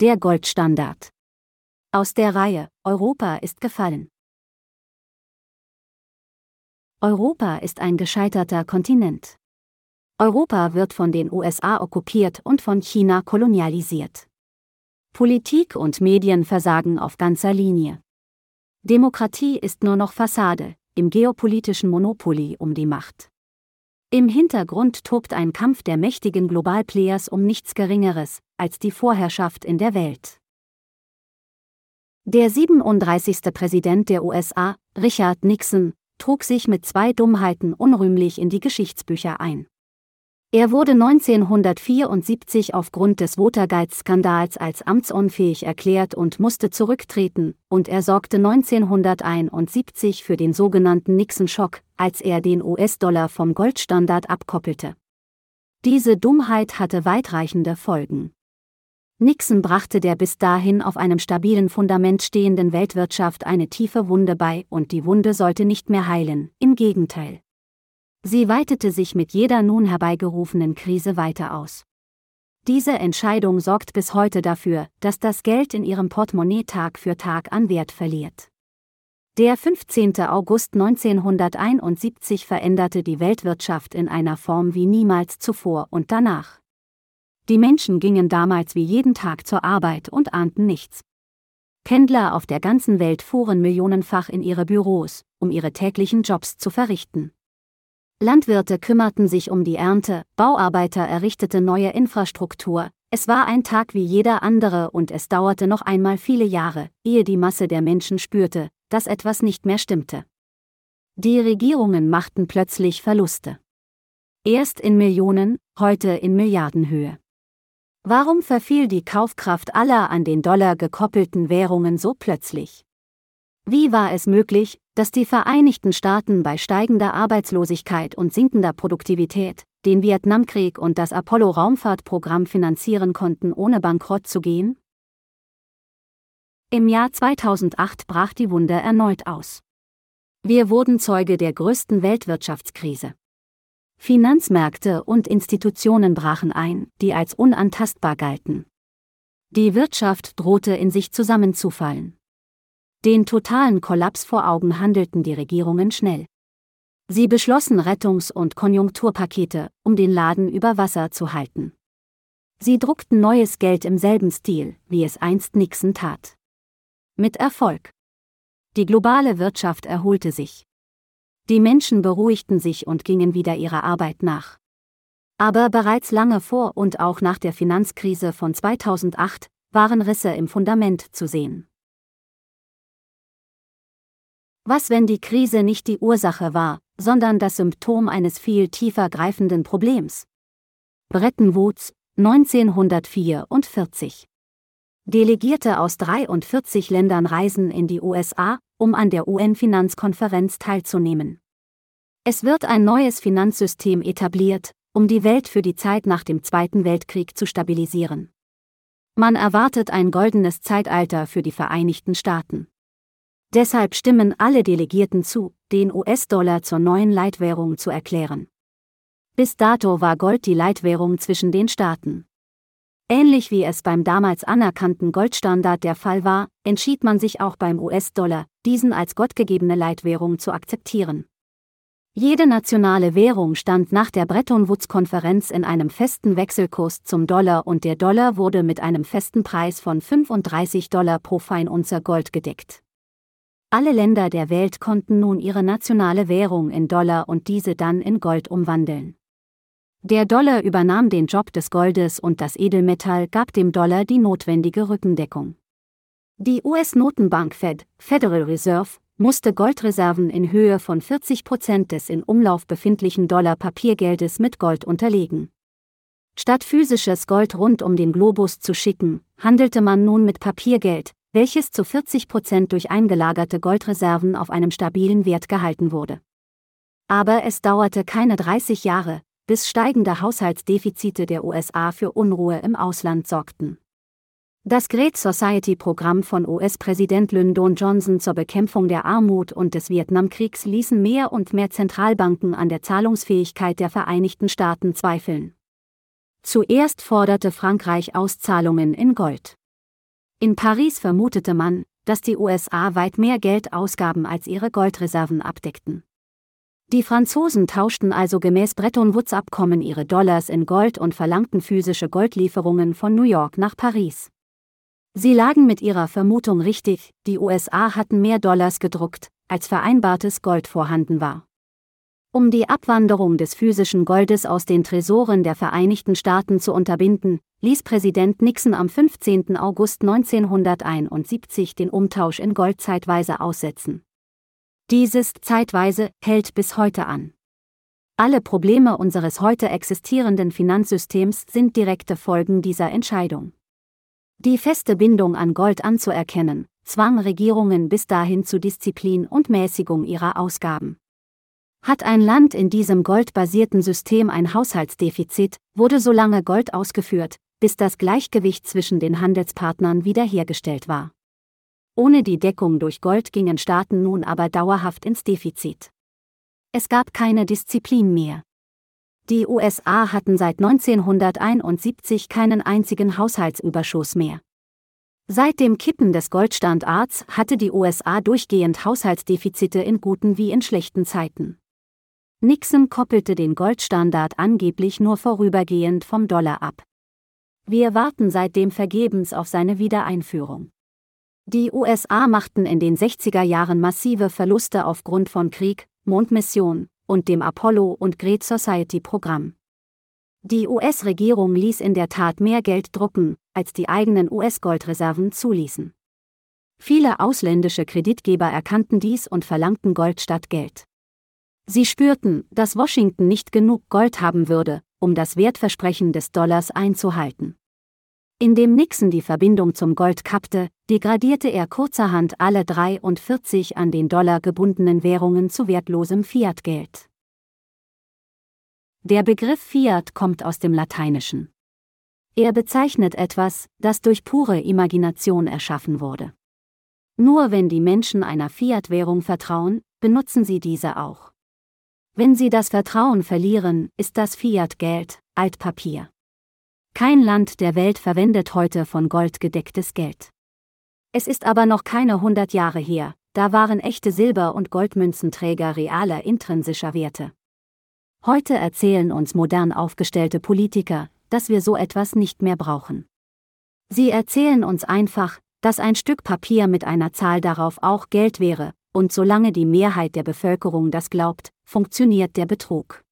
Der Goldstandard. Aus der Reihe Europa ist gefallen. Europa ist ein gescheiterter Kontinent. Europa wird von den USA okkupiert und von China kolonialisiert. Politik und Medien versagen auf ganzer Linie. Demokratie ist nur noch Fassade, im geopolitischen Monopoly um die Macht. Im Hintergrund tobt ein Kampf der mächtigen Globalplayers um nichts Geringeres als die Vorherrschaft in der Welt. Der 37. Präsident der USA, Richard Nixon, trug sich mit zwei Dummheiten unrühmlich in die Geschichtsbücher ein. Er wurde 1974 aufgrund des Watergate-Skandals als amtsunfähig erklärt und musste zurücktreten, und er sorgte 1971 für den sogenannten Nixon-Schock, als er den US-Dollar vom Goldstandard abkoppelte. Diese Dummheit hatte weitreichende Folgen. Nixon brachte der bis dahin auf einem stabilen Fundament stehenden Weltwirtschaft eine tiefe Wunde bei, und die Wunde sollte nicht mehr heilen, im Gegenteil. Sie weitete sich mit jeder nun herbeigerufenen Krise weiter aus. Diese Entscheidung sorgt bis heute dafür, dass das Geld in ihrem Portemonnaie Tag für Tag an Wert verliert. Der 15. August 1971 veränderte die Weltwirtschaft in einer Form wie niemals zuvor und danach. Die Menschen gingen damals wie jeden Tag zur Arbeit und ahnten nichts. Pendler auf der ganzen Welt fuhren millionenfach in ihre Büros, um ihre täglichen Jobs zu verrichten. Landwirte kümmerten sich um die Ernte, Bauarbeiter errichteten neue Infrastruktur, es war ein Tag wie jeder andere und es dauerte noch einmal viele Jahre, ehe die Masse der Menschen spürte, dass etwas nicht mehr stimmte. Die Regierungen machten plötzlich Verluste. Erst in Millionen, heute in Milliardenhöhe. Warum verfiel die Kaufkraft aller an den Dollar gekoppelten Währungen so plötzlich? Wie war es möglich, dass die Vereinigten Staaten bei steigender Arbeitslosigkeit und sinkender Produktivität den Vietnamkrieg und das Apollo-Raumfahrtprogramm finanzieren konnten, ohne bankrott zu gehen? Im Jahr 2008 brach die Wunde erneut aus. Wir wurden Zeuge der größten Weltwirtschaftskrise. Finanzmärkte und Institutionen brachen ein, die als unantastbar galten. Die Wirtschaft drohte in sich zusammenzufallen. Den totalen Kollaps vor Augen handelten die Regierungen schnell. Sie beschlossen Rettungs- und Konjunkturpakete, um den Laden über Wasser zu halten. Sie druckten neues Geld im selben Stil, wie es einst Nixon tat. Mit Erfolg. Die globale Wirtschaft erholte sich. Die Menschen beruhigten sich und gingen wieder ihrer Arbeit nach. Aber bereits lange vor und auch nach der Finanzkrise von 2008 waren Risse im Fundament zu sehen. Was, wenn die Krise nicht die Ursache war, sondern das Symptom eines viel tiefer greifenden Problems? Bretton Woods, 1944. Delegierte aus 43 Ländern reisen in die USA, um an der UN-Finanzkonferenz teilzunehmen. Es wird ein neues Finanzsystem etabliert, um die Welt für die Zeit nach dem Zweiten Weltkrieg zu stabilisieren. Man erwartet ein goldenes Zeitalter für die Vereinigten Staaten. Deshalb stimmen alle Delegierten zu, den US-Dollar zur neuen Leitwährung zu erklären. Bis dato war Gold die Leitwährung zwischen den Staaten. Ähnlich wie es beim damals anerkannten Goldstandard der Fall war, entschied man sich auch beim US-Dollar, diesen als gottgegebene Leitwährung zu akzeptieren. Jede nationale Währung stand nach der Bretton Woods-Konferenz in einem festen Wechselkurs zum Dollar und der Dollar wurde mit einem festen Preis von 35 Dollar pro Feinunze Gold gedeckt. Alle Länder der Welt konnten nun ihre nationale Währung in Dollar und diese dann in Gold umwandeln. Der Dollar übernahm den Job des Goldes und das Edelmetall gab dem Dollar die notwendige Rückendeckung. Die US-Notenbank Fed, Federal Reserve, musste Goldreserven in Höhe von 40 Prozent des in Umlauf befindlichen Dollar-Papiergeldes mit Gold unterlegen. Statt physisches Gold rund um den Globus zu schicken, handelte man nun mit Papiergeld, welches zu 40 Prozent durch eingelagerte Goldreserven auf einem stabilen Wert gehalten wurde. Aber es dauerte keine 30 Jahre, bis steigende Haushaltsdefizite der USA für Unruhe im Ausland sorgten. Das Great Society-Programm von US-Präsident Lyndon Johnson zur Bekämpfung der Armut und des Vietnamkriegs ließen mehr und mehr Zentralbanken an der Zahlungsfähigkeit der Vereinigten Staaten zweifeln. Zuerst forderte Frankreich Auszahlungen in Gold. In Paris vermutete man, dass die USA weit mehr Geld ausgaben als ihre Goldreserven abdeckten. Die Franzosen tauschten also gemäß Bretton Woods-Abkommen ihre Dollars in Gold und verlangten physische Goldlieferungen von New York nach Paris. Sie lagen mit ihrer Vermutung richtig, die USA hatten mehr Dollars gedruckt, als vereinbartes Gold vorhanden war. Um die Abwanderung des physischen Goldes aus den Tresoren der Vereinigten Staaten zu unterbinden, ließ Präsident Nixon am 15. August 1971 den Umtausch in Gold zeitweise aussetzen. Dieses zeitweise hält bis heute an. Alle Probleme unseres heute existierenden Finanzsystems sind direkte Folgen dieser Entscheidung. Die feste Bindung an Gold anzuerkennen, zwang Regierungen bis dahin zu Disziplin und Mäßigung ihrer Ausgaben. Hat ein Land in diesem goldbasierten System ein Haushaltsdefizit, wurde so lange Gold ausgeführt, bis das Gleichgewicht zwischen den Handelspartnern wiederhergestellt war. Ohne die Deckung durch Gold gingen Staaten nun aber dauerhaft ins Defizit. Es gab keine Disziplin mehr. Die USA hatten seit 1971 keinen einzigen Haushaltsüberschuss mehr. Seit dem Kippen des Goldstandards hatte die USA durchgehend Haushaltsdefizite in guten wie in schlechten Zeiten. Nixon koppelte den Goldstandard angeblich nur vorübergehend vom Dollar ab. Wir warten seitdem vergebens auf seine Wiedereinführung. Die USA machten in den 60er Jahren massive Verluste aufgrund von Krieg, Mondmission und dem Apollo- und Great Society-Programm. Die US-Regierung ließ in der Tat mehr Geld drucken, als die eigenen US-Goldreserven zuließen. Viele ausländische Kreditgeber erkannten dies und verlangten Gold statt Geld. Sie spürten, dass Washington nicht genug Gold haben würde, um das Wertversprechen des Dollars einzuhalten. Indem Nixon die Verbindung zum Gold kappte, degradierte er kurzerhand alle 43 an den Dollar gebundenen Währungen zu wertlosem Fiatgeld. Der Begriff Fiat kommt aus dem Lateinischen. Er bezeichnet etwas, das durch pure Imagination erschaffen wurde. Nur wenn die Menschen einer Fiat-Währung vertrauen, benutzen sie diese auch. Wenn sie das Vertrauen verlieren, ist das Fiat-Geld, Altpapier. Kein Land der Welt verwendet heute von Gold gedecktes Geld. Es ist aber noch keine hundert Jahre her, da waren echte Silber- und Goldmünzenträger realer intrinsischer Werte. Heute erzählen uns modern aufgestellte Politiker, dass wir so etwas nicht mehr brauchen. Sie erzählen uns einfach, dass ein Stück Papier mit einer Zahl darauf auch Geld wäre, und solange die Mehrheit der Bevölkerung das glaubt, funktioniert der Betrug.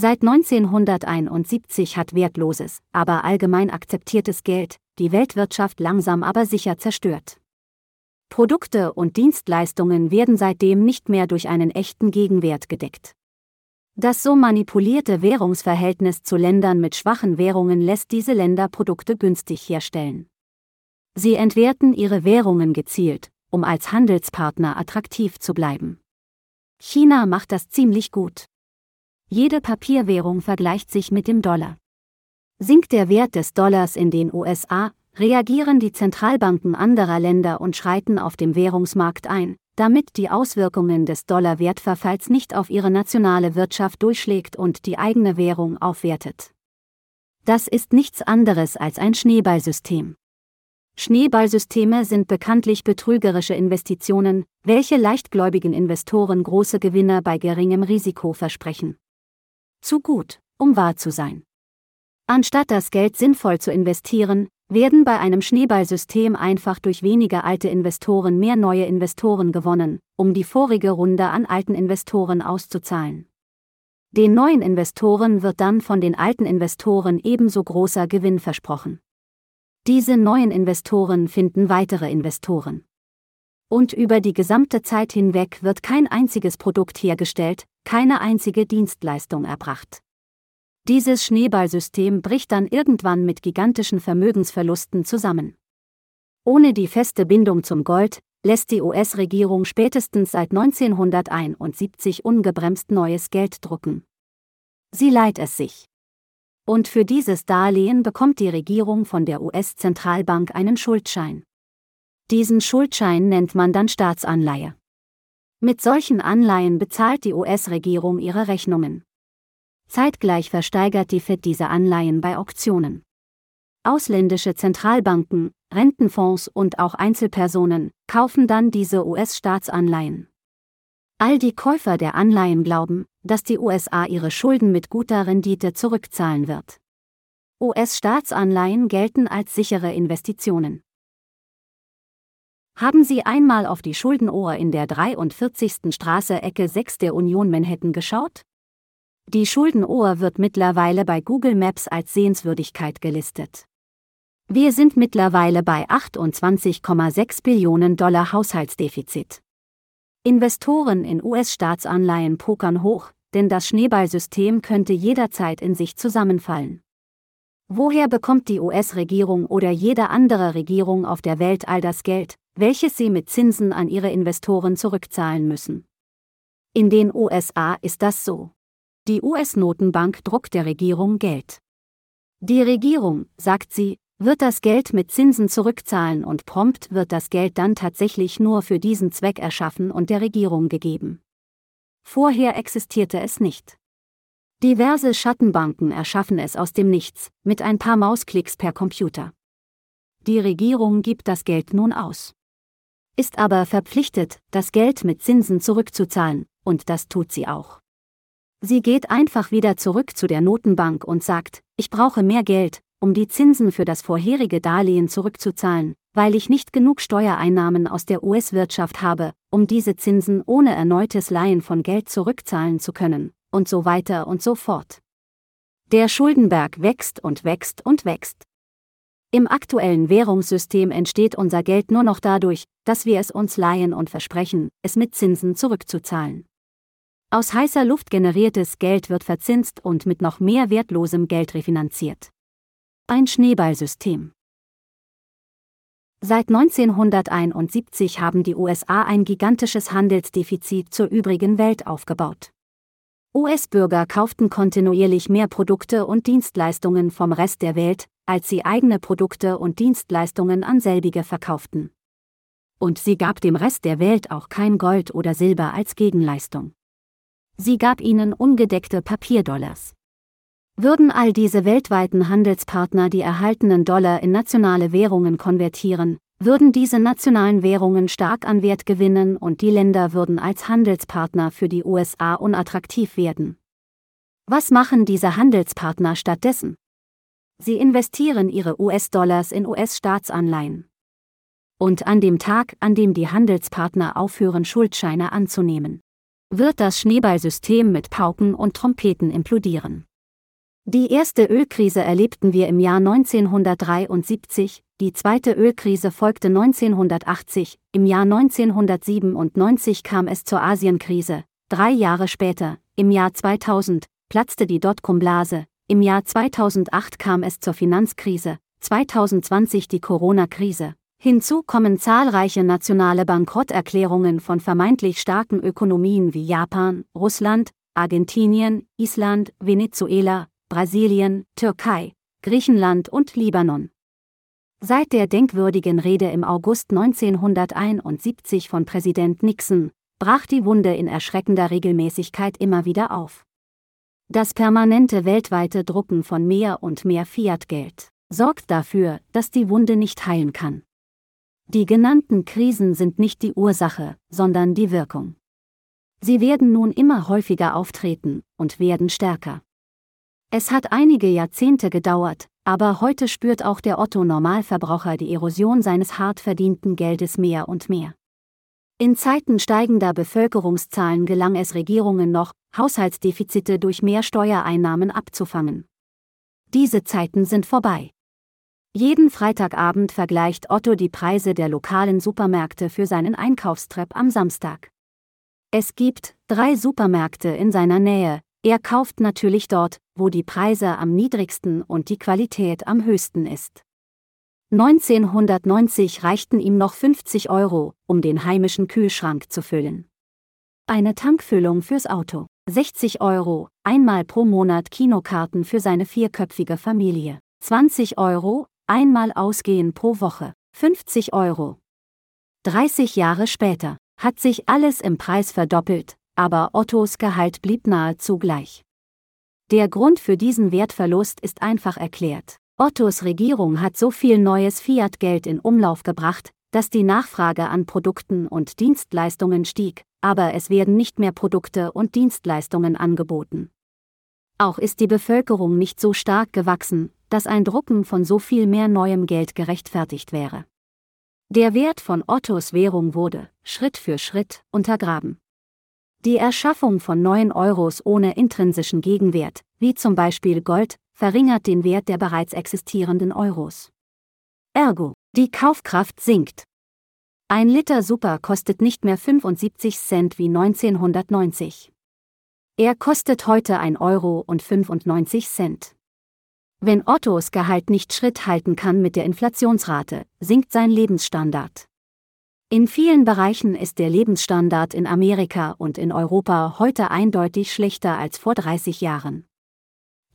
Seit 1971 hat wertloses, aber allgemein akzeptiertes Geld die Weltwirtschaft langsam aber sicher zerstört. Produkte und Dienstleistungen werden seitdem nicht mehr durch einen echten Gegenwert gedeckt. Das so manipulierte Währungsverhältnis zu Ländern mit schwachen Währungen lässt diese Länder Produkte günstig herstellen. Sie entwerten ihre Währungen gezielt, um als Handelspartner attraktiv zu bleiben. China macht das ziemlich gut. Jede Papierwährung vergleicht sich mit dem Dollar. Sinkt der Wert des Dollars in den USA, reagieren die Zentralbanken anderer Länder und schreiten auf dem Währungsmarkt ein, damit die Auswirkungen des Dollarwertverfalls nicht auf ihre nationale Wirtschaft durchschlägt und die eigene Währung aufwertet. Das ist nichts anderes als ein Schneeballsystem. Schneeballsysteme sind bekanntlich betrügerische Investitionen, welche leichtgläubigen Investoren große Gewinne bei geringem Risiko versprechen. Zu gut, um wahr zu sein. Anstatt das Geld sinnvoll zu investieren, werden bei einem Schneeballsystem einfach durch weniger alte Investoren mehr neue Investoren gewonnen, um die vorige Runde an alten Investoren auszuzahlen. Den neuen Investoren wird dann von den alten Investoren ebenso großer Gewinn versprochen. Diese neuen Investoren finden weitere Investoren. Und über die gesamte Zeit hinweg wird kein einziges Produkt hergestellt, keine einzige Dienstleistung erbracht. Dieses Schneeballsystem bricht dann irgendwann mit gigantischen Vermögensverlusten zusammen. Ohne die feste Bindung zum Gold lässt die US-Regierung spätestens seit 1971 ungebremst neues Geld drucken. Sie leiht es sich. Und für dieses Darlehen bekommt die Regierung von der US-Zentralbank einen Schuldschein. Diesen Schuldschein nennt man dann Staatsanleihe. Mit solchen Anleihen bezahlt die US-Regierung ihre Rechnungen. Zeitgleich versteigert die Fed diese Anleihen bei Auktionen. Ausländische Zentralbanken, Rentenfonds und auch Einzelpersonen kaufen dann diese US-Staatsanleihen. All die Käufer der Anleihen glauben, dass die USA ihre Schulden mit guter Rendite zurückzahlen wird. US-Staatsanleihen gelten als sichere Investitionen. Haben Sie einmal auf die Schuldenohr in der 43. Straße Ecke 6 der Union Manhattan geschaut? Die Schuldenohr wird mittlerweile bei Google Maps als Sehenswürdigkeit gelistet. Wir sind mittlerweile bei 28,6 Billionen Dollar Haushaltsdefizit. Investoren in US-Staatsanleihen pokern hoch, denn das Schneeballsystem könnte jederzeit in sich zusammenfallen. Woher bekommt die US-Regierung oder jede andere Regierung auf der Welt all das Geld, welches sie mit Zinsen an ihre Investoren zurückzahlen müssen? In den USA ist das so. Die US-Notenbank druckt der Regierung Geld. Die Regierung, sagt sie, wird das Geld mit Zinsen zurückzahlen und prompt wird das Geld dann tatsächlich nur für diesen Zweck erschaffen und der Regierung gegeben. Vorher existierte es nicht. Diverse Schattenbanken erschaffen es aus dem Nichts, mit ein paar Mausklicks per Computer. Die Regierung gibt das Geld nun aus. Ist aber verpflichtet, das Geld mit Zinsen zurückzuzahlen, und das tut sie auch. Sie geht einfach wieder zurück zu der Notenbank und sagt, ich brauche mehr Geld, um die Zinsen für das vorherige Darlehen zurückzuzahlen, weil ich nicht genug Steuereinnahmen aus der US-Wirtschaft habe, um diese Zinsen ohne erneutes Leihen von Geld zurückzahlen zu können, und so weiter und so fort. Der Schuldenberg wächst und wächst und wächst. Im aktuellen Währungssystem entsteht unser Geld nur noch dadurch, dass wir es uns leihen und versprechen, es mit Zinsen zurückzuzahlen. Aus heißer Luft generiertes Geld wird verzinst und mit noch mehr wertlosem Geld refinanziert. Ein Schneeballsystem. Seit 1971 haben die USA ein gigantisches Handelsdefizit zur übrigen Welt aufgebaut. US-Bürger kauften kontinuierlich mehr Produkte und Dienstleistungen vom Rest der Welt, als sie eigene Produkte und Dienstleistungen an selbige verkauften. Und sie gab dem Rest der Welt auch kein Gold oder Silber als Gegenleistung. Sie gab ihnen ungedeckte Papierdollars. Würden all diese weltweiten Handelspartner die erhaltenen Dollar in nationale Währungen konvertieren, würden diese nationalen Währungen stark an Wert gewinnen und die Länder würden als Handelspartner für die USA unattraktiv werden. Was machen diese Handelspartner stattdessen? Sie investieren ihre US-Dollars in US-Staatsanleihen. Und an dem Tag, an dem die Handelspartner aufhören, Schuldscheine anzunehmen, wird das Schneeballsystem mit Pauken und Trompeten implodieren. Die erste Ölkrise erlebten wir im Jahr 1973, die zweite Ölkrise folgte 1980, im Jahr 1997 kam es zur Asienkrise, drei Jahre später, im Jahr 2000, platzte die Dotcom-Blase, im Jahr 2008 kam es zur Finanzkrise, 2020 die Corona-Krise. Hinzu kommen zahlreiche nationale Bankrotterklärungen von vermeintlich starken Ökonomien wie Japan, Russland, Argentinien, Island, Venezuela, Brasilien, Türkei, Griechenland und Libanon. Seit der denkwürdigen Rede im August 1971 von Präsident Nixon brach die Wunde in erschreckender Regelmäßigkeit immer wieder auf. Das permanente weltweite Drucken von mehr und mehr Fiat-Geld sorgt dafür, dass die Wunde nicht heilen kann. Die genannten Krisen sind nicht die Ursache, sondern die Wirkung. Sie werden nun immer häufiger auftreten und werden stärker. Es hat einige Jahrzehnte gedauert, aber heute spürt auch der Otto-Normalverbraucher die Erosion seines hart verdienten Geldes mehr und mehr. In Zeiten steigender Bevölkerungszahlen gelang es Regierungen noch, Haushaltsdefizite durch mehr Steuereinnahmen abzufangen. Diese Zeiten sind vorbei. Jeden Freitagabend vergleicht Otto die Preise der lokalen Supermärkte für seinen Einkaufstrepp am Samstag. Es gibt drei Supermärkte in seiner Nähe, er kauft natürlich dort, wo die Preise am niedrigsten und die Qualität am höchsten ist. 1990 reichten ihm noch 50 Euro, um den heimischen Kühlschrank zu füllen. Eine Tankfüllung fürs Auto, 60 Euro, einmal pro Monat Kinokarten für seine vierköpfige Familie, 20 Euro, einmal Ausgehen pro Woche, 50 Euro. 30 Jahre später hat sich alles im Preis verdoppelt, aber Ottos Gehalt blieb nahezu gleich. Der Grund für diesen Wertverlust ist einfach erklärt. Ottos Regierung hat so viel neues Fiat-Geld in Umlauf gebracht, dass die Nachfrage an Produkten und Dienstleistungen stieg, aber es werden nicht mehr Produkte und Dienstleistungen angeboten. Auch ist die Bevölkerung nicht so stark gewachsen, dass ein Drucken von so viel mehr neuem Geld gerechtfertigt wäre. Der Wert von Ottos Währung wurde, Schritt für Schritt, untergraben. Die Erschaffung von neuen Euros ohne intrinsischen Gegenwert, wie zum Beispiel Gold, verringert den Wert der bereits existierenden Euros. Ergo, die Kaufkraft sinkt. Ein Liter Super kostet nicht mehr 75 Cent wie 1990. Er kostet heute 1 Euro und 95 Cent. Wenn Ottos Gehalt nicht Schritt halten kann mit der Inflationsrate, sinkt sein Lebensstandard. In vielen Bereichen ist der Lebensstandard in Amerika und in Europa heute eindeutig schlechter als vor 30 Jahren.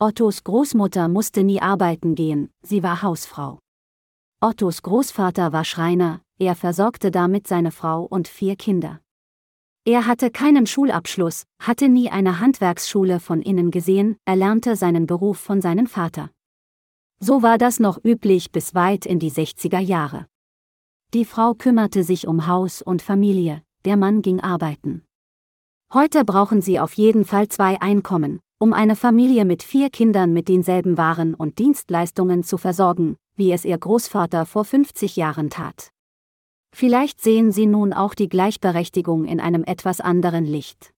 Ottos Großmutter musste nie arbeiten gehen, sie war Hausfrau. Ottos Großvater war Schreiner, er versorgte damit seine Frau und vier Kinder. Er hatte keinen Schulabschluss, hatte nie eine Handwerksschule von innen gesehen, er lernte seinen Beruf von seinem Vater. So war das noch üblich bis weit in die 60er Jahre. Die Frau kümmerte sich um Haus und Familie, der Mann ging arbeiten. Heute brauchen sie auf jeden Fall zwei Einkommen, um eine Familie mit vier Kindern mit denselben Waren und Dienstleistungen zu versorgen, wie es ihr Großvater vor 50 Jahren tat. Vielleicht sehen Sie nun auch die Gleichberechtigung in einem etwas anderen Licht.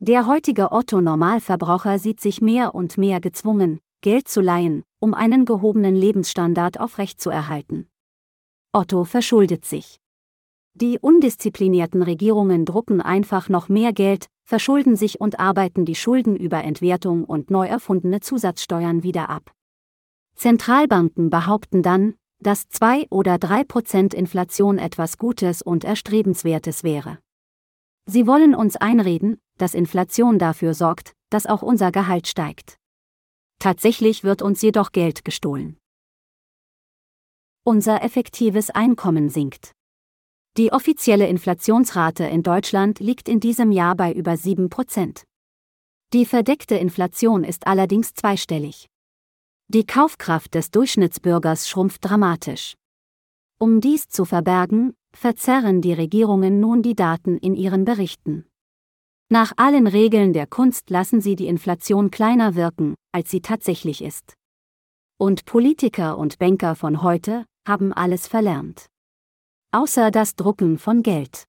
Der heutige Otto-Normalverbraucher sieht sich mehr und mehr gezwungen, Geld zu leihen, um einen gehobenen Lebensstandard aufrechtzuerhalten. Otto verschuldet sich. Die undisziplinierten Regierungen drucken einfach noch mehr Geld, verschulden sich und arbeiten die Schulden über Entwertung und neu erfundene Zusatzsteuern wieder ab. Zentralbanken behaupten dann, dass 2 oder 3 Prozent Inflation etwas Gutes und Erstrebenswertes wäre. Sie wollen uns einreden, dass Inflation dafür sorgt, dass auch unser Gehalt steigt. Tatsächlich wird uns jedoch Geld gestohlen. Unser effektives Einkommen sinkt. Die offizielle Inflationsrate in Deutschland liegt in diesem Jahr bei über 7 Prozent. Die verdeckte Inflation ist allerdings zweistellig. Die Kaufkraft des Durchschnittsbürgers schrumpft dramatisch. Um dies zu verbergen, verzerren die Regierungen nun die Daten in ihren Berichten. Nach allen Regeln der Kunst lassen sie die Inflation kleiner wirken, als sie tatsächlich ist. Und Politiker und Banker von heute haben alles verlernt. Außer das Drucken von Geld.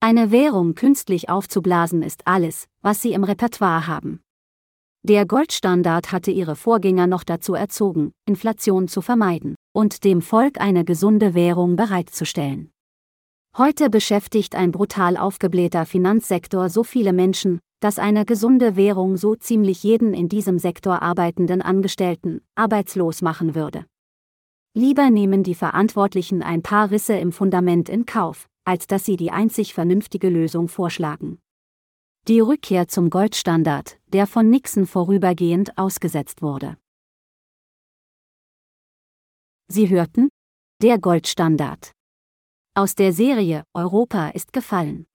Eine Währung künstlich aufzublasen ist alles, was sie im Repertoire haben. Der Goldstandard hatte ihre Vorgänger noch dazu erzogen, Inflation zu vermeiden und dem Volk eine gesunde Währung bereitzustellen. Heute beschäftigt ein brutal aufgeblähter Finanzsektor so viele Menschen, dass eine gesunde Währung so ziemlich jeden in diesem Sektor arbeitenden Angestellten arbeitslos machen würde. Lieber nehmen die Verantwortlichen ein paar Risse im Fundament in Kauf, als dass sie die einzig vernünftige Lösung vorschlagen. Die Rückkehr zum Goldstandard, der von Nixon vorübergehend ausgesetzt wurde. Sie hörten? Der Goldstandard. Aus der Serie Europa ist gefallen.